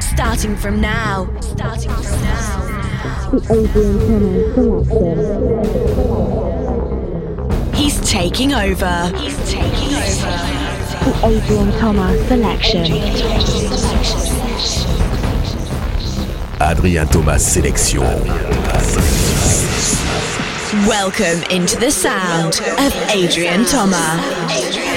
Starting from now. Starting from now. The Adrian Cannon Selection. He's taking over. He's taking over. The Adrian Thomas Selection. Adrien Thomas Sélection. Welcome into the sound of Adrian Thomas.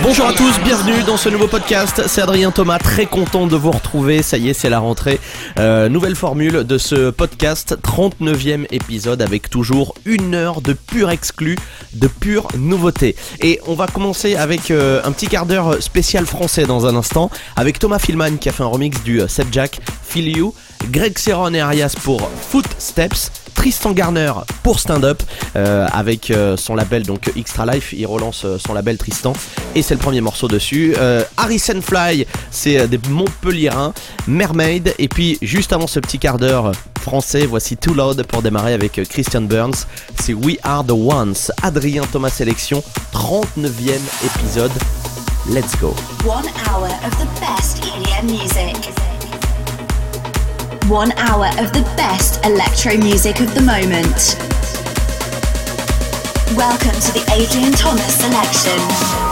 Bonjour à tous, bienvenue dans ce nouveau podcast. C'est Adrien Thomas, très content de vous retrouver. Ça y est, c'est la rentrée. Euh, nouvelle formule de ce podcast, 39e épisode avec toujours une heure de pur exclu, de pure nouveauté. Et on va commencer avec euh, un petit quart d'heure spécial français dans un instant, avec Thomas Filman qui a fait un remix du euh, Seb Jack, Feel You, Greg Serron et Arias pour Footsteps. Tristan Garner pour Stand Up euh, avec euh, son label donc Extra Life. Il relance euh, son label Tristan et c'est le premier morceau dessus. Harrison Fly c'est des Montpellierins Mermaid et puis juste avant ce petit quart d'heure français voici Too Loud pour démarrer avec Christian Burns. C'est We Are The Ones. Adrien Thomas Sélection 39e épisode. Let's go. One hour of the best EDM music. One hour of the best electro music of the moment. Welcome to the Adrian Thomas selection.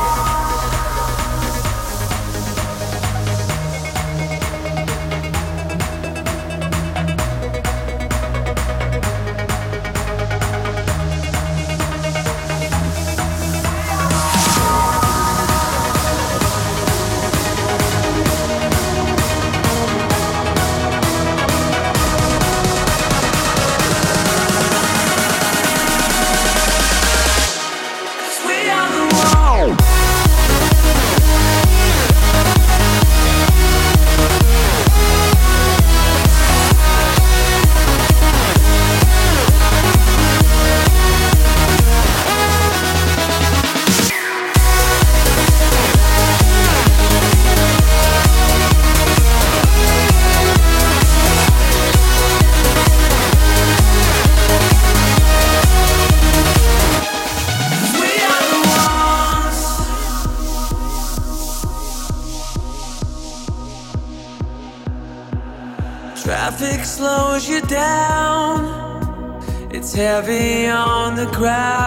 Heavy on the ground.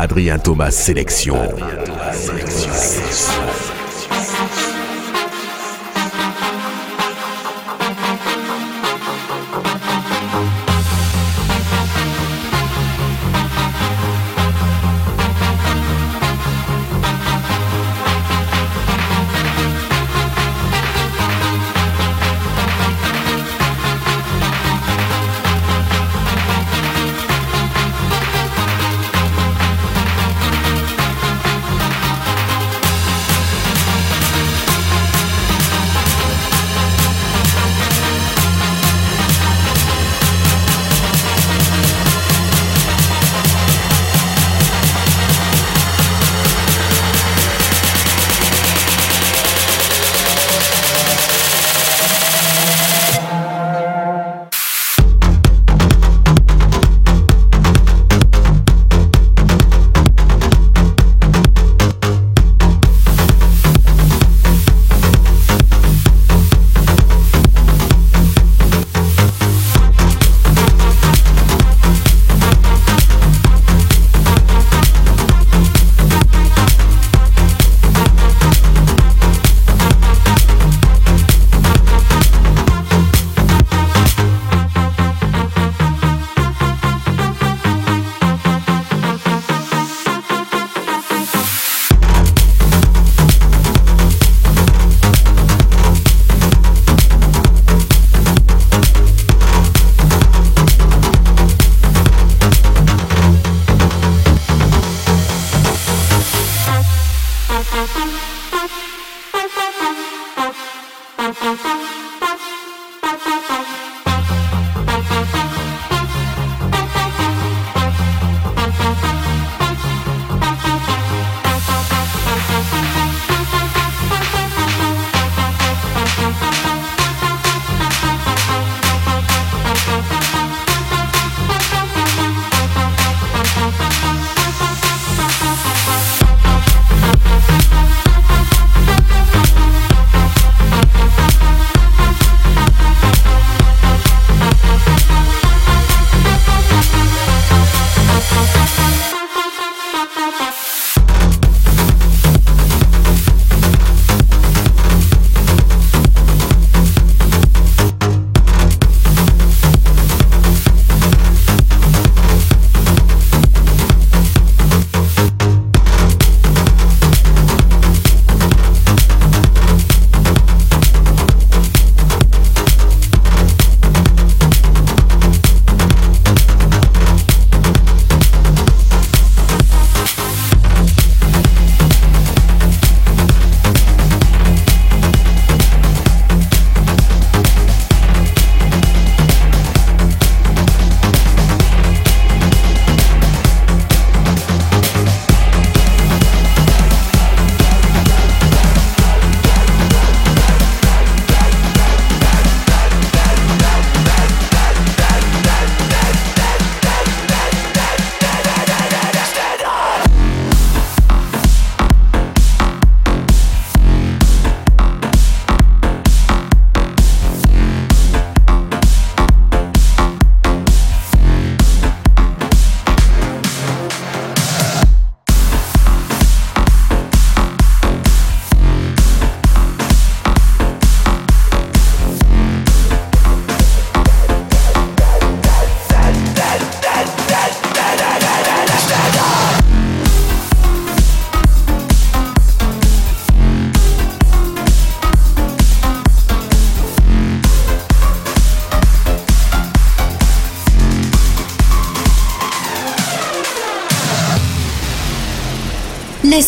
Adrien Thomas Sélection. Thank you.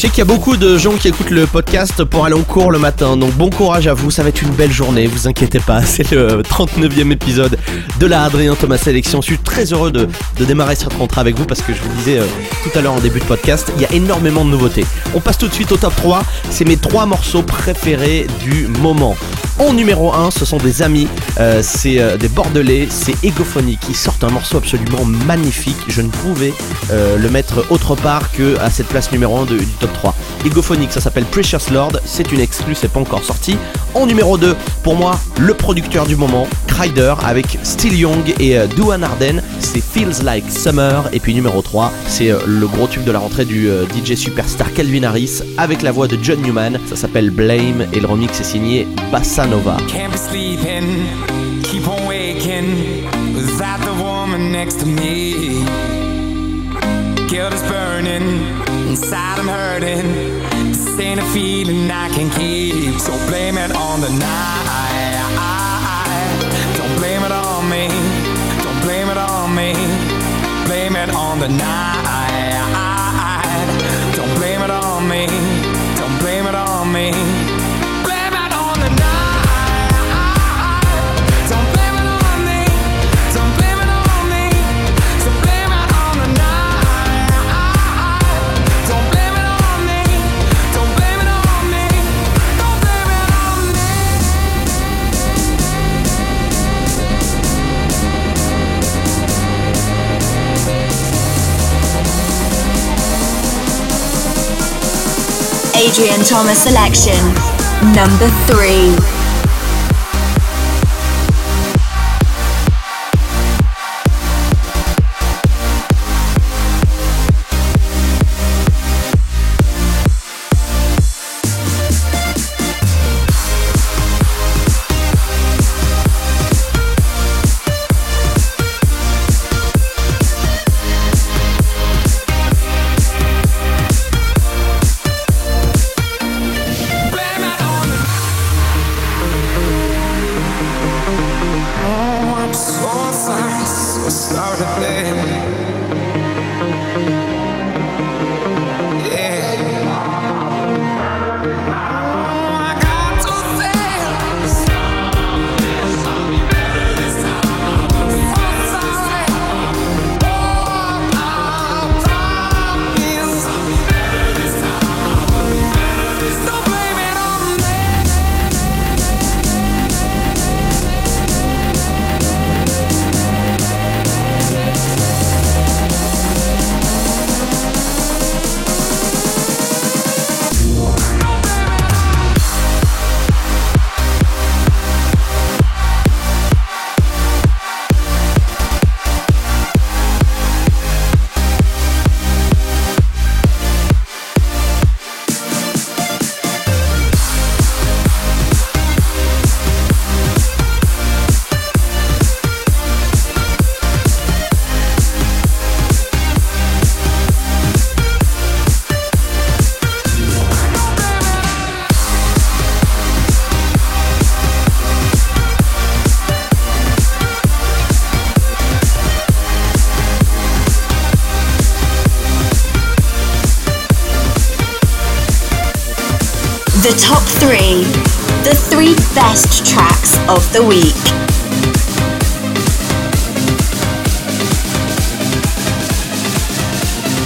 sais qu'il y a beaucoup de gens qui écoutent le podcast pour aller en cours le matin, donc bon courage à vous, ça va être une belle journée, vous inquiétez pas, c'est le 39e épisode de la Adrien Thomas Sélection. Je suis très heureux de, de démarrer cette rentrée avec vous parce que je vous disais euh, tout à l'heure en début de podcast, il y a énormément de nouveautés. On passe tout de suite au top 3, c'est mes trois morceaux préférés du moment. En numéro 1, ce sont des amis, euh, c'est euh, des Bordelais, c'est Egophony qui sortent un morceau absolument magnifique. Je ne pouvais euh, le mettre autre part que à cette place numéro 1 de- du top 3. Egophonic, ça s'appelle Precious Lord, c'est une exclue, c'est pas encore sorti. En numéro 2, pour moi, le producteur du moment, Kryder avec Still Young et euh, Duan Arden, c'est Feels Like Summer. Et puis numéro 3, c'est euh, le gros tube de la rentrée du euh, DJ superstar Calvin Harris avec la voix de John Newman, ça s'appelle Blame et le remix est signé Bassa Nova. Can't be sleeping, keep on waking woman next to me. Guilt is burning, inside I'm hurting. Ain't a feeling I can keep, so blame it on the night. Don't blame it on me, don't blame it on me. Blame it on the night. Adrian Thomas selection. Number 3. the top three, the three best tracks of the week.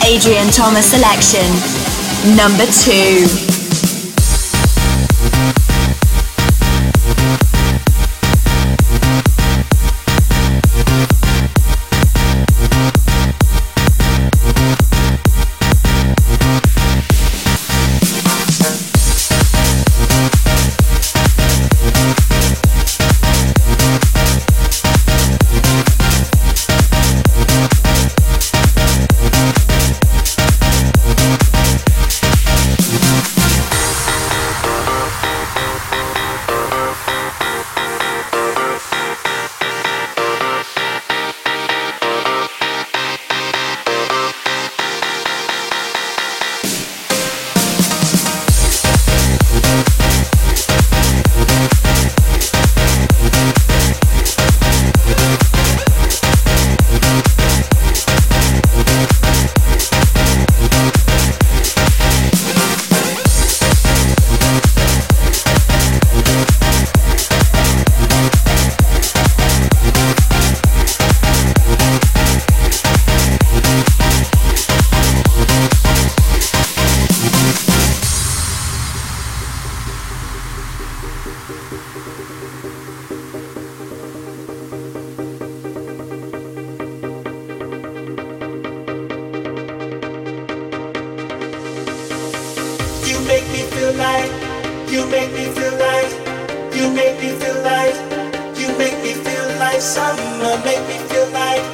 Adrian Thomas selection, number two. make me feel like, you make me feel like, you make me feel like, you make me feel like summer, make me feel like.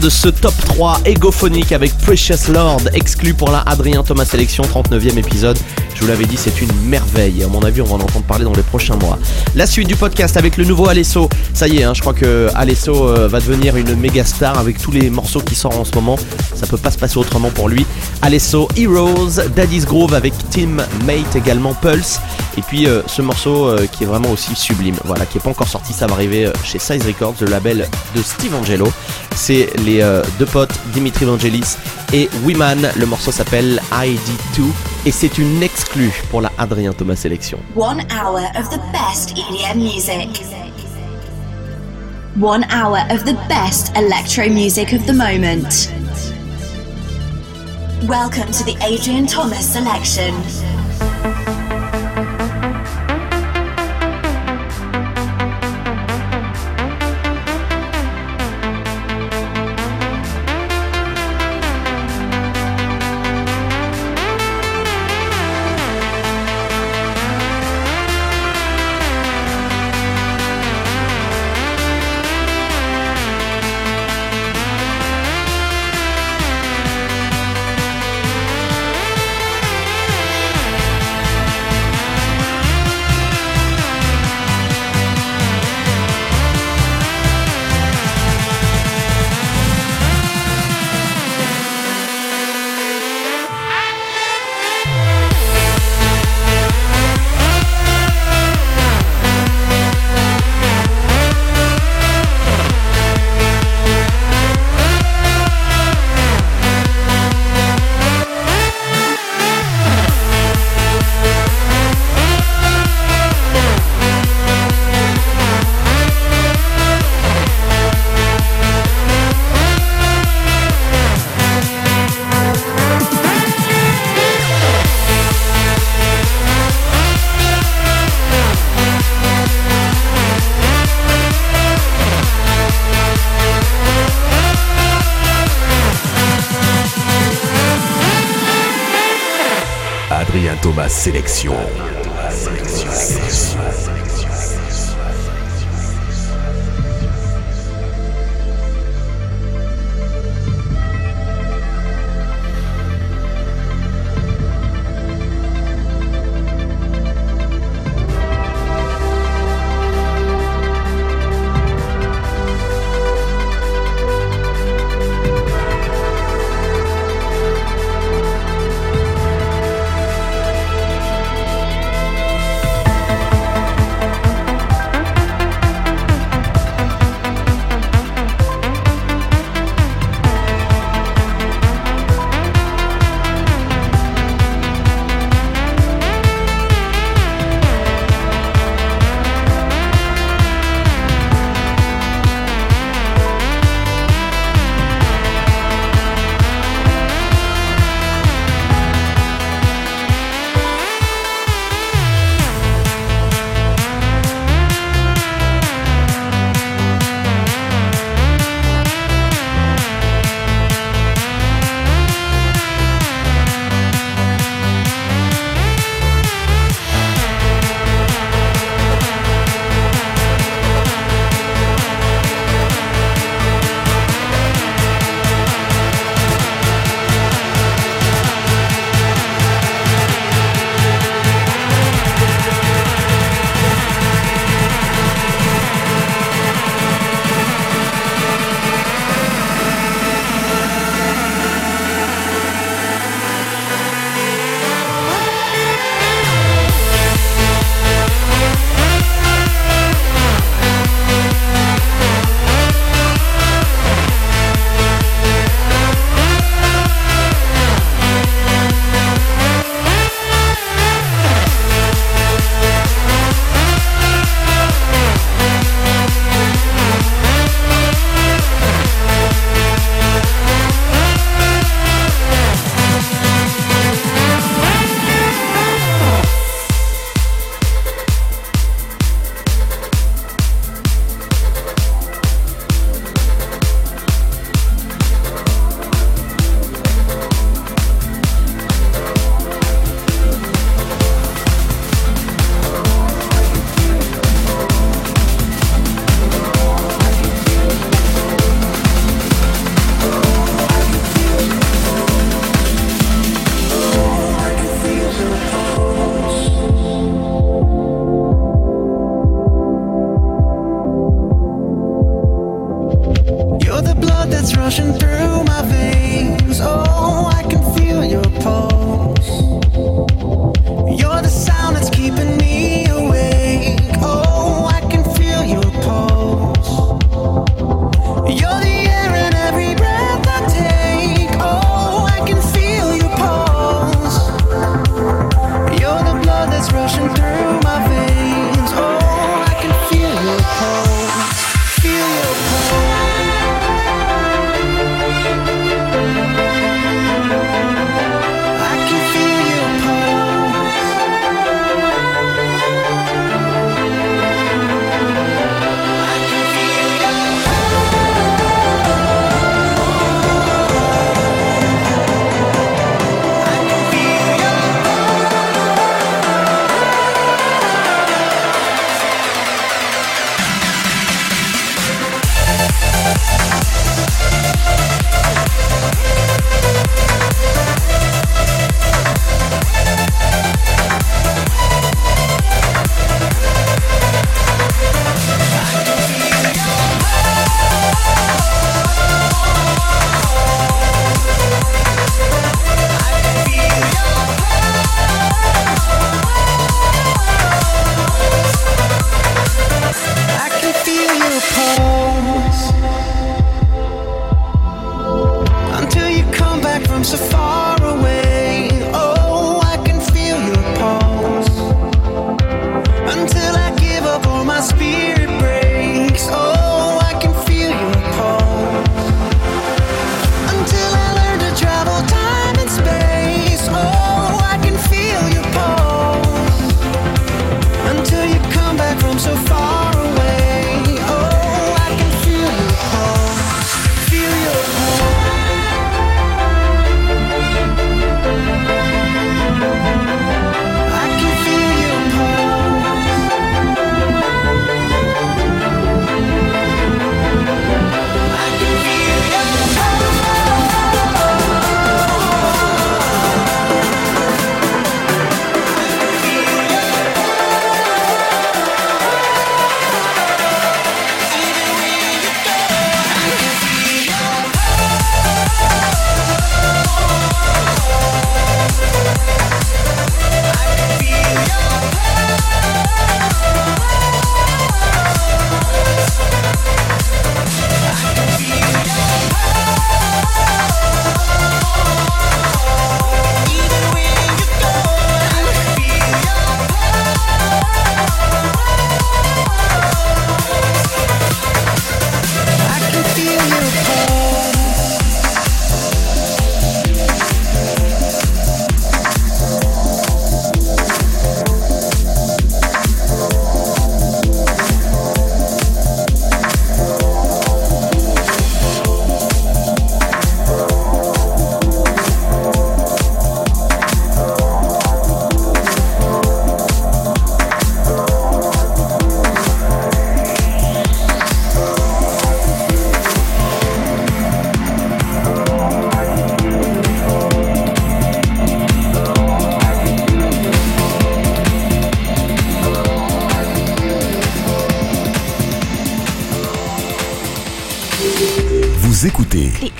De ce top 3 égophonique avec Precious Lord, exclu pour la Adrien Thomas Sélection, 39e épisode. Je vous l'avais dit, c'est une merveille. À mon avis, on va en entendre parler dans les prochains mois. La suite du podcast avec le nouveau Alesso. Ça y est, hein, je crois que Alesso euh, va devenir une méga star avec tous les morceaux qui sortent en ce moment. Ça peut pas se passer autrement pour lui. Alesso Heroes, Daddy's Groove avec Team Mate également, Pulse. Et puis euh, ce morceau euh, qui est vraiment aussi sublime, voilà, qui est pas encore sorti, ça va arriver chez Size Records, le label de Steve Angelo. C'est les deux potes Dimitri Vangelis et Wiman. Le morceau s'appelle ID2 et c'est une exclue pour la Adrien Thomas Sélection. One hour of the best EDM music. One hour of the best electro music of the moment. Welcome to the Adrian Thomas selection. Sélection.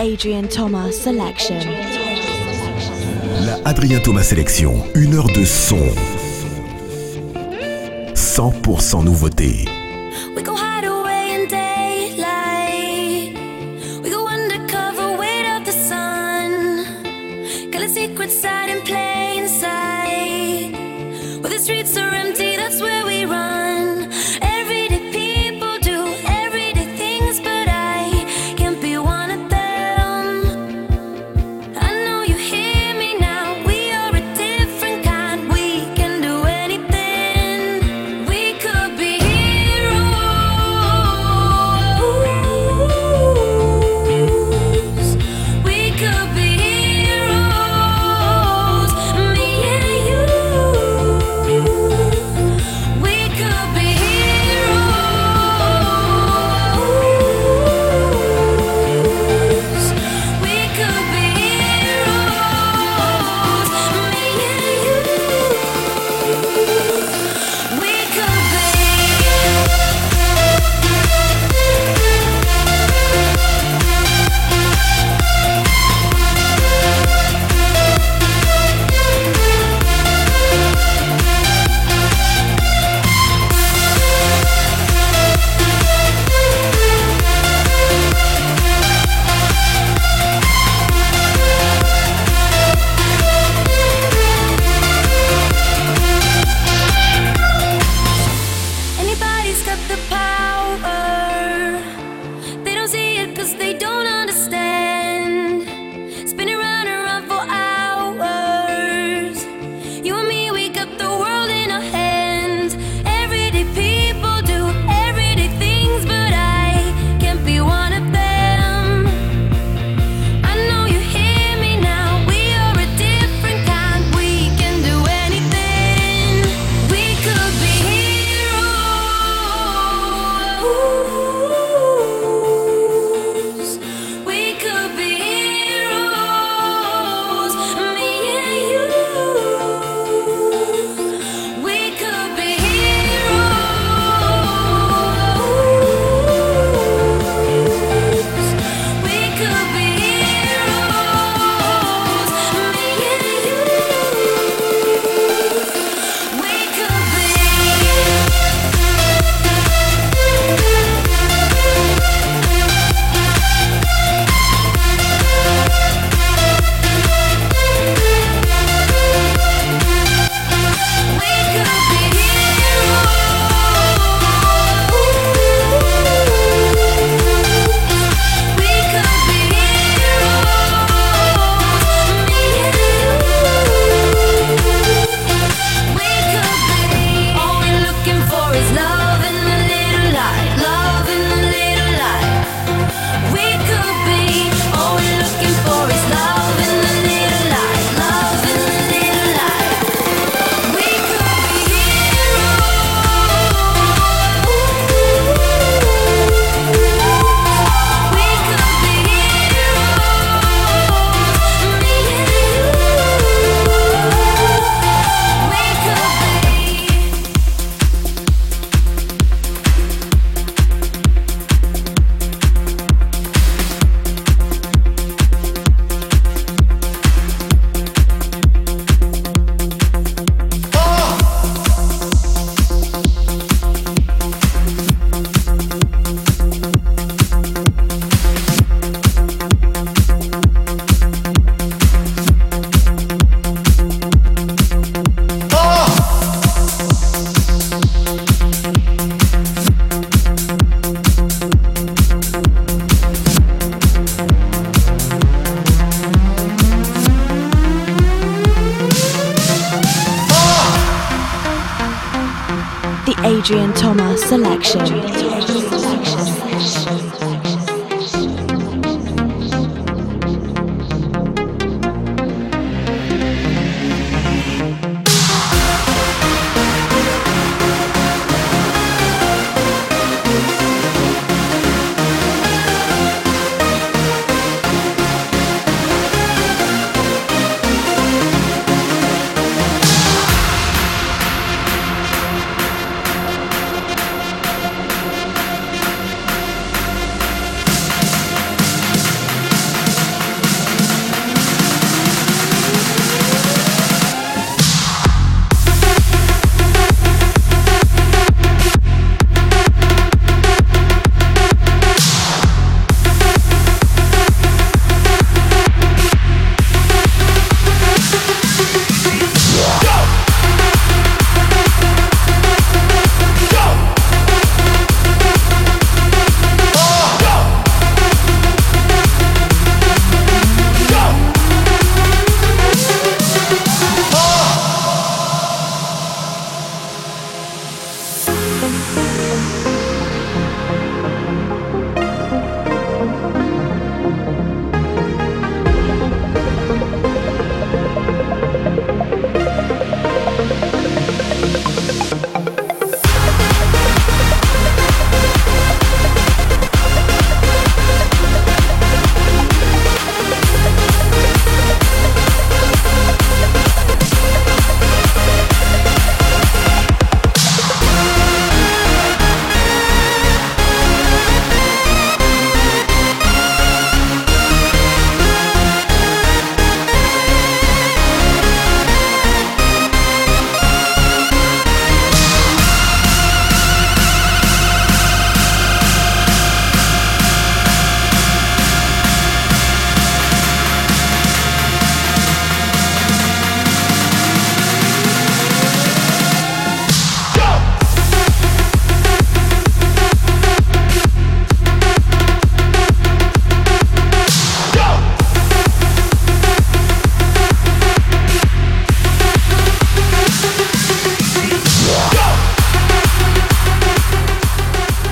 Adrian Thomas Selection. La Adrien Thomas Selection, une heure de son. 100% nouveauté.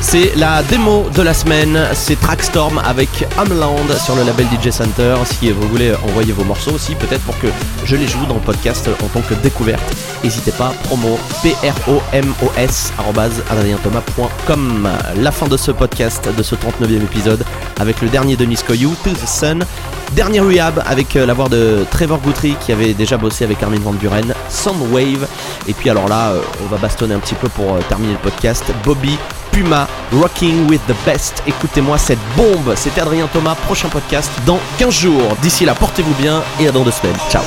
C'est la démo de la semaine, c'est Trackstorm avec Homeland sur le label DJ Center. Si vous voulez envoyer vos morceaux aussi, peut-être pour que je les joue dans le podcast en tant que découverte, n'hésitez pas, promo p-r-o-m-o-s. La fin de ce podcast, de ce 39e épisode, avec le dernier de Niskoyu, To the Sun. Dernier rehab avec euh, la voix de Trevor Guthrie qui avait déjà bossé avec Armin Van Buren, Soundwave. Et puis alors là, euh, on va bastonner un petit peu pour euh, terminer le podcast. Bobby Puma, Rocking with the Best. Écoutez-moi cette bombe. C'était Adrien Thomas, prochain podcast dans 15 jours. D'ici là, portez-vous bien et à dans deux semaines. Ciao.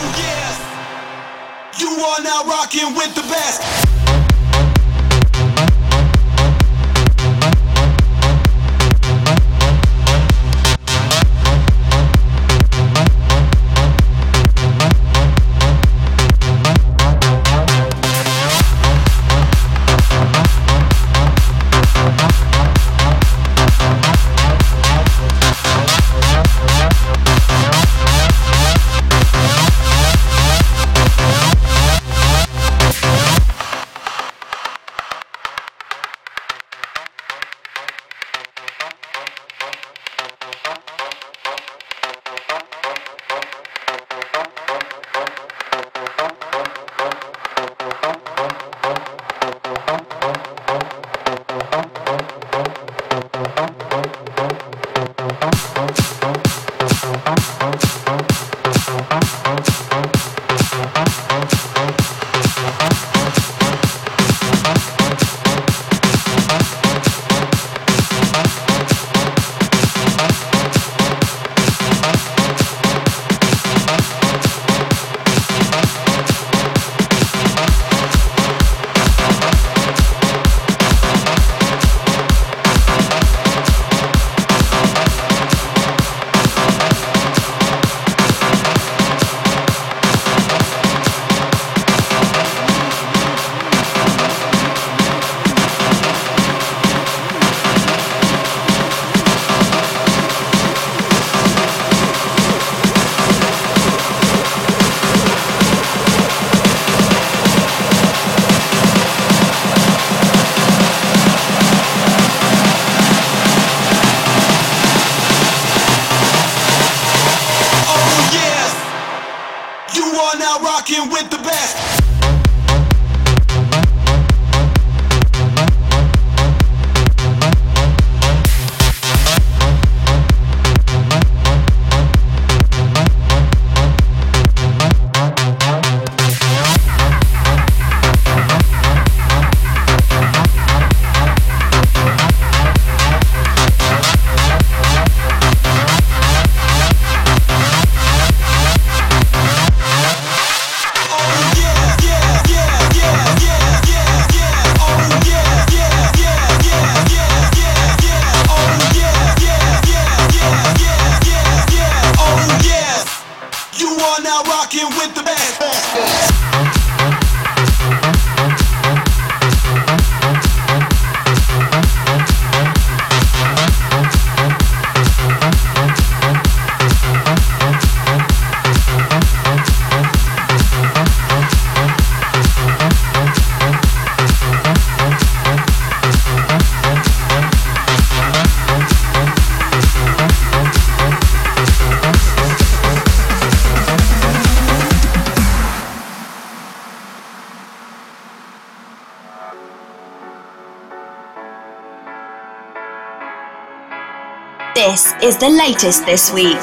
This is the latest this week.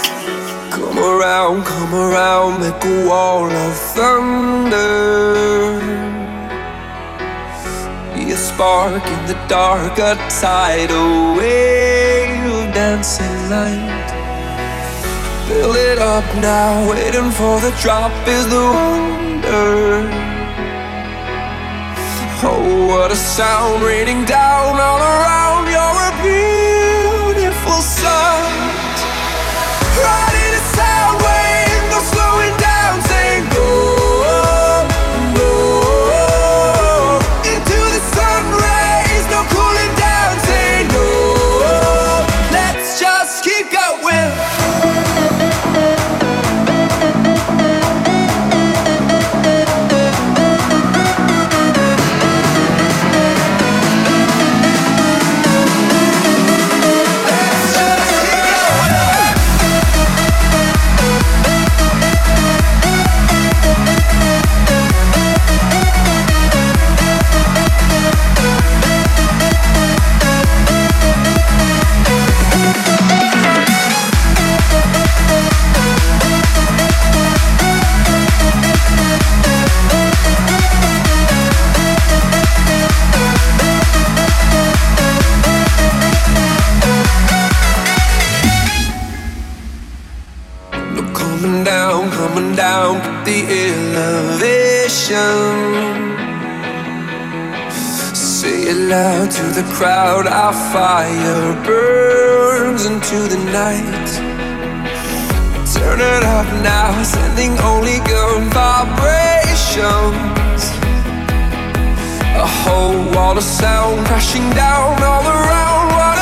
Come around, come around, make a wall of thunder. Be a spark in the dark, a tidal wave dancing light. Build it up now, waiting for the drop is the wonder. Oh, what a sound raining down all around. You're a Say it loud to the crowd. Our fire burns into the night. Turn it up now, sending only good vibrations. A whole wall of sound crashing down all around.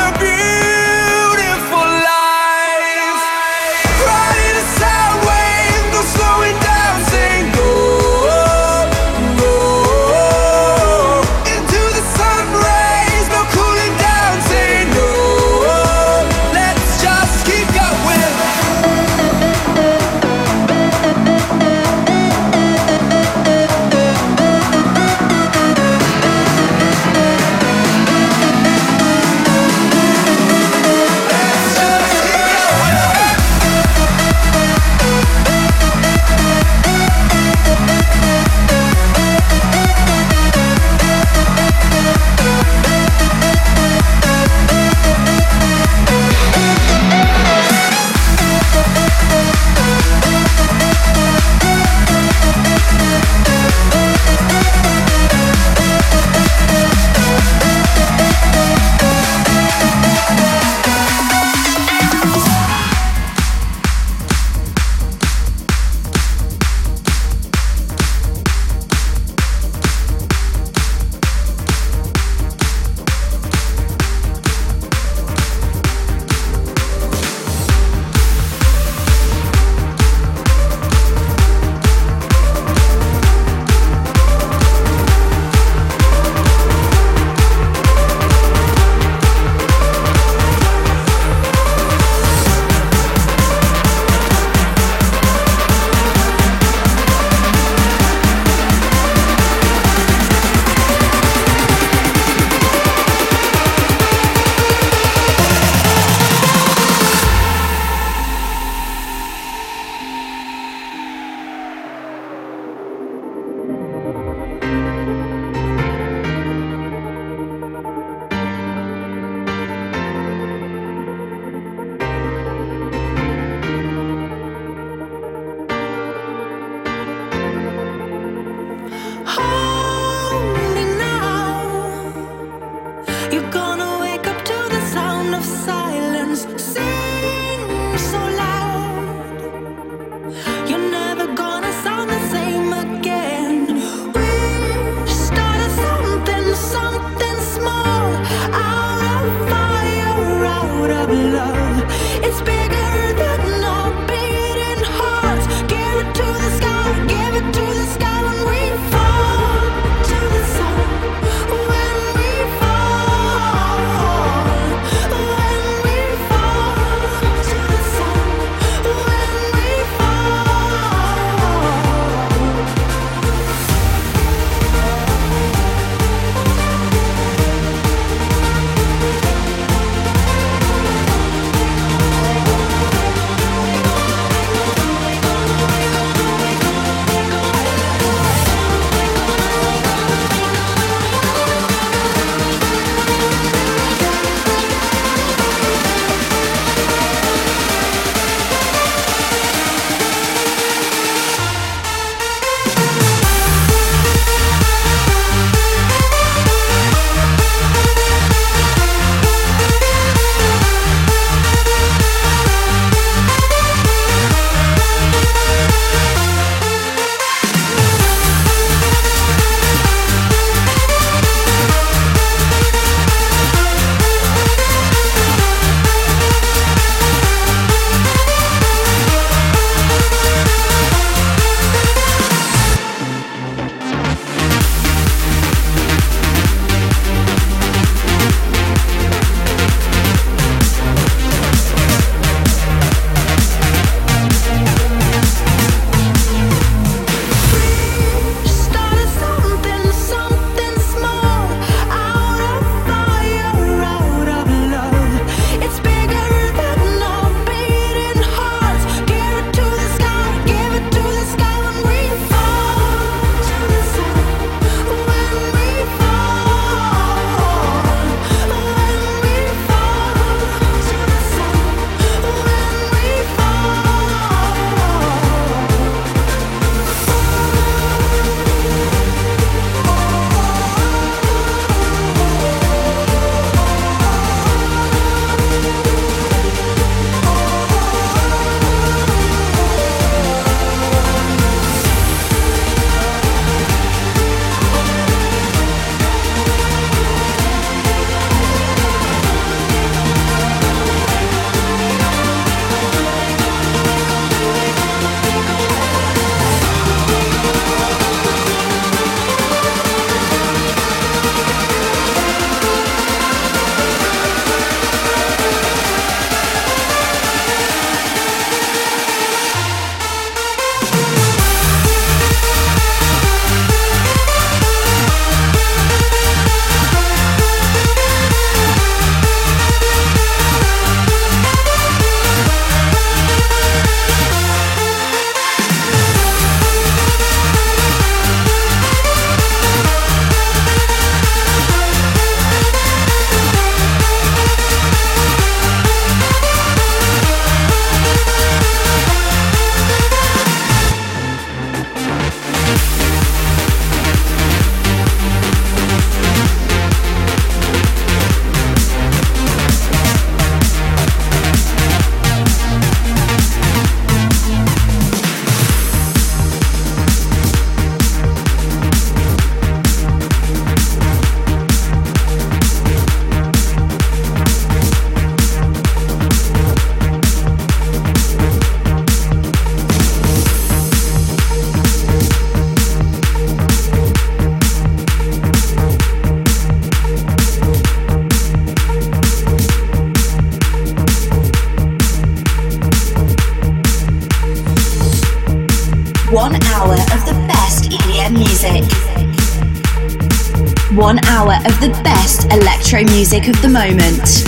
Music of the moment.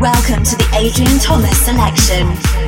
Welcome to the Adrian Thomas selection.